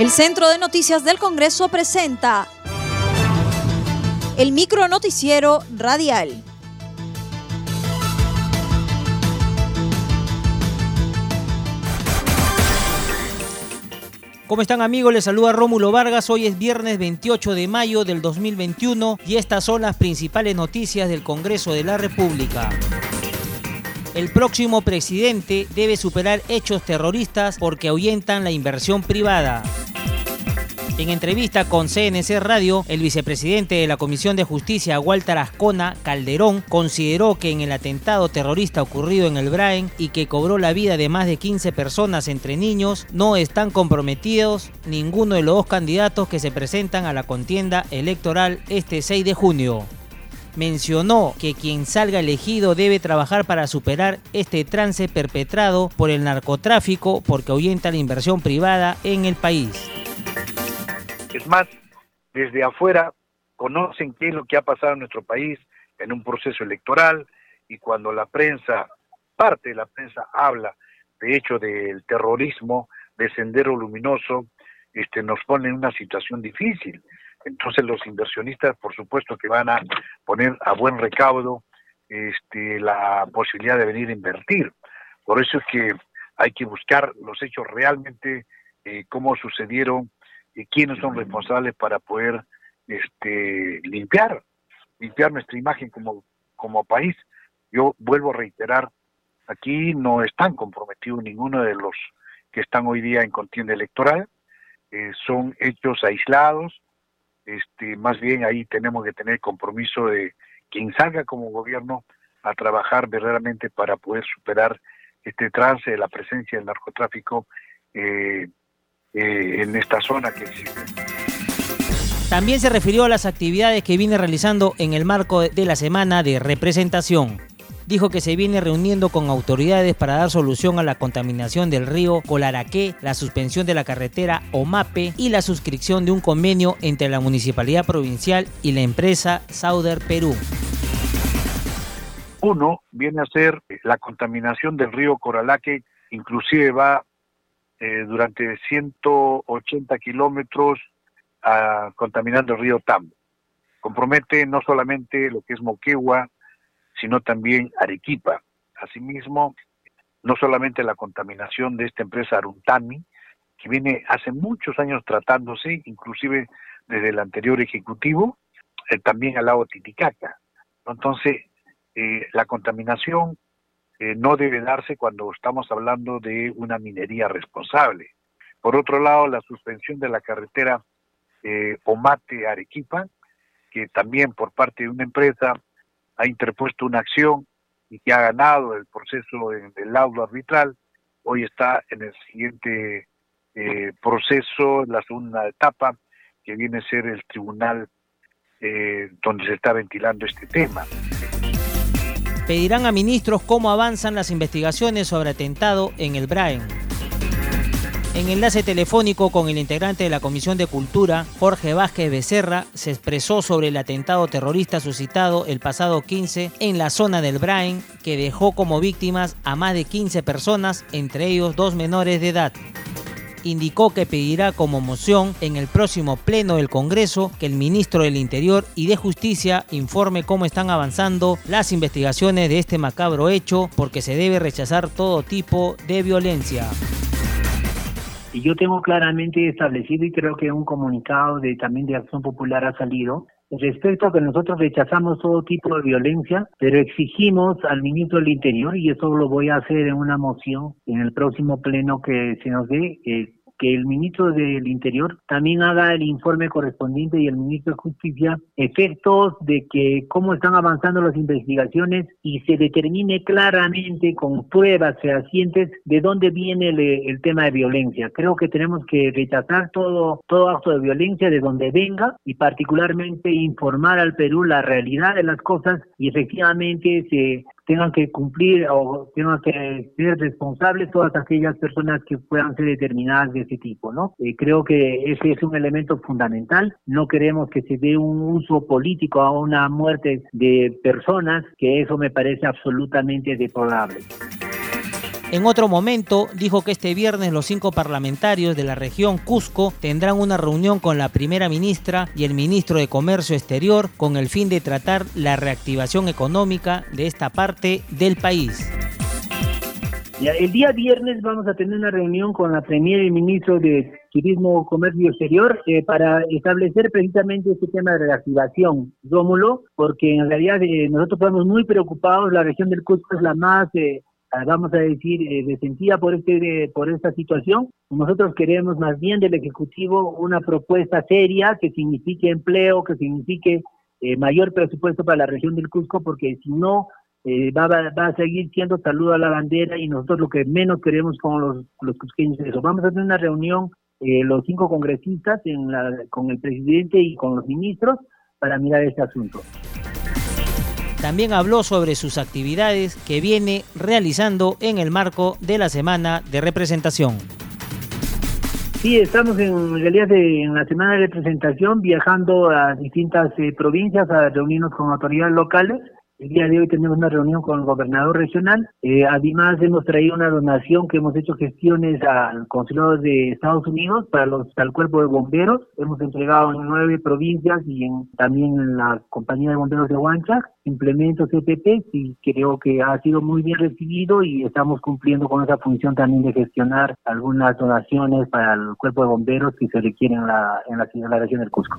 El Centro de Noticias del Congreso presenta el micro noticiero radial. ¿Cómo están amigos? Les saluda Rómulo Vargas. Hoy es viernes 28 de mayo del 2021 y estas son las principales noticias del Congreso de la República. El próximo presidente debe superar hechos terroristas porque ahuyentan la inversión privada. En entrevista con CNC Radio, el vicepresidente de la Comisión de Justicia, Walter Ascona Calderón, consideró que en el atentado terrorista ocurrido en el Braen y que cobró la vida de más de 15 personas entre niños, no están comprometidos ninguno de los dos candidatos que se presentan a la contienda electoral este 6 de junio mencionó que quien salga elegido debe trabajar para superar este trance perpetrado por el narcotráfico porque ahuyenta la inversión privada en el país. Es más, desde afuera conocen qué es lo que ha pasado en nuestro país en un proceso electoral y cuando la prensa, parte de la prensa habla de hecho del terrorismo, de sendero luminoso, este, nos pone en una situación difícil. Entonces los inversionistas, por supuesto, que van a poner a buen recaudo este, la posibilidad de venir a invertir. Por eso es que hay que buscar los hechos realmente, eh, cómo sucedieron quiénes son responsables para poder este, limpiar, limpiar nuestra imagen como, como país. Yo vuelvo a reiterar, aquí no están comprometidos ninguno de los que están hoy día en contienda electoral, eh, son hechos aislados, este, más bien ahí tenemos que tener compromiso de quien salga como gobierno a trabajar verdaderamente para poder superar este trance de la presencia del narcotráfico eh, eh, en esta zona que existe. También se refirió a las actividades que viene realizando en el marco de la semana de representación. Dijo que se viene reuniendo con autoridades para dar solución a la contaminación del río Colaraqué, la suspensión de la carretera OMAPE y la suscripción de un convenio entre la Municipalidad Provincial y la empresa Sauder Perú. Uno viene a ser la contaminación del río Coralaque, inclusive va eh, durante 180 kilómetros ah, contaminando el río Tambo. Compromete no solamente lo que es Moquegua, sino también Arequipa. Asimismo, no solamente la contaminación de esta empresa Aruntami, que viene hace muchos años tratándose, inclusive desde el anterior ejecutivo, eh, también al lado Titicaca. Entonces, eh, la contaminación eh, no debe darse cuando estamos hablando de una minería responsable. Por otro lado, la suspensión de la carretera eh, Omate-Arequipa, que también por parte de una empresa ha interpuesto una acción y que ha ganado el proceso del laudo arbitral, hoy está en el siguiente eh, proceso, la segunda etapa, que viene a ser el tribunal donde se está ventilando este tema pedirán a ministros cómo avanzan las investigaciones sobre atentado en el Braen. En enlace telefónico con el integrante de la Comisión de Cultura, Jorge Vázquez Becerra, se expresó sobre el atentado terrorista suscitado el pasado 15 en la zona del Braen, que dejó como víctimas a más de 15 personas, entre ellos dos menores de edad indicó que pedirá como moción en el próximo pleno del Congreso que el ministro del Interior y de Justicia informe cómo están avanzando las investigaciones de este macabro hecho porque se debe rechazar todo tipo de violencia. Y yo tengo claramente establecido y creo que un comunicado de también de Acción Popular ha salido respecto a que nosotros rechazamos todo tipo de violencia, pero exigimos al ministro del Interior, y eso lo voy a hacer en una moción en el próximo pleno que se nos dé, eh, que el ministro del Interior también haga el informe correspondiente y el ministro de Justicia efectos de que cómo están avanzando las investigaciones y se determine claramente con pruebas fehacientes de dónde viene el, tema de violencia. Creo que tenemos que rechazar todo, todo acto de violencia de donde venga y particularmente informar al Perú la realidad de las cosas y efectivamente se tengan que cumplir o tengan que ser responsables todas aquellas personas que puedan ser determinadas de ese tipo, ¿no? Eh, creo que ese es un elemento fundamental. No queremos que se dé un uso político a una muerte de personas, que eso me parece absolutamente deplorable. En otro momento dijo que este viernes los cinco parlamentarios de la región Cusco tendrán una reunión con la primera ministra y el ministro de Comercio Exterior con el fin de tratar la reactivación económica de esta parte del país. el día viernes vamos a tener una reunión con la Premier y ministro de Turismo, Comercio Exterior eh, para establecer precisamente este tema de reactivación, Rómulo, porque en realidad eh, nosotros estamos muy preocupados, la región del Cusco es la más eh, vamos a decir, eh, resentida por, este, por esta situación. Nosotros queremos más bien del Ejecutivo una propuesta seria que signifique empleo, que signifique eh, mayor presupuesto para la región del Cusco, porque si no, eh, va, va, a seguir siendo saludo a la bandera y nosotros lo que menos queremos con los, los cusqueños es eso. Vamos a tener una reunión, eh, los cinco congresistas, en la, con el presidente y con los ministros, para mirar este asunto. También habló sobre sus actividades que viene realizando en el marco de la Semana de Representación. Sí, estamos en realidad en la semana de representación viajando a distintas eh, provincias a reunirnos con autoridades locales el día de hoy tenemos una reunión con el gobernador regional. Eh, además, hemos traído una donación que hemos hecho gestiones al consulado de Estados Unidos para los al cuerpo de bomberos. Hemos entregado en nueve provincias y en, también en la compañía de bomberos de Huanchac implementos EPP y creo que ha sido muy bien recibido y estamos cumpliendo con esa función también de gestionar algunas donaciones para el cuerpo de bomberos que se requieren en la, en la, en la región del Cusco.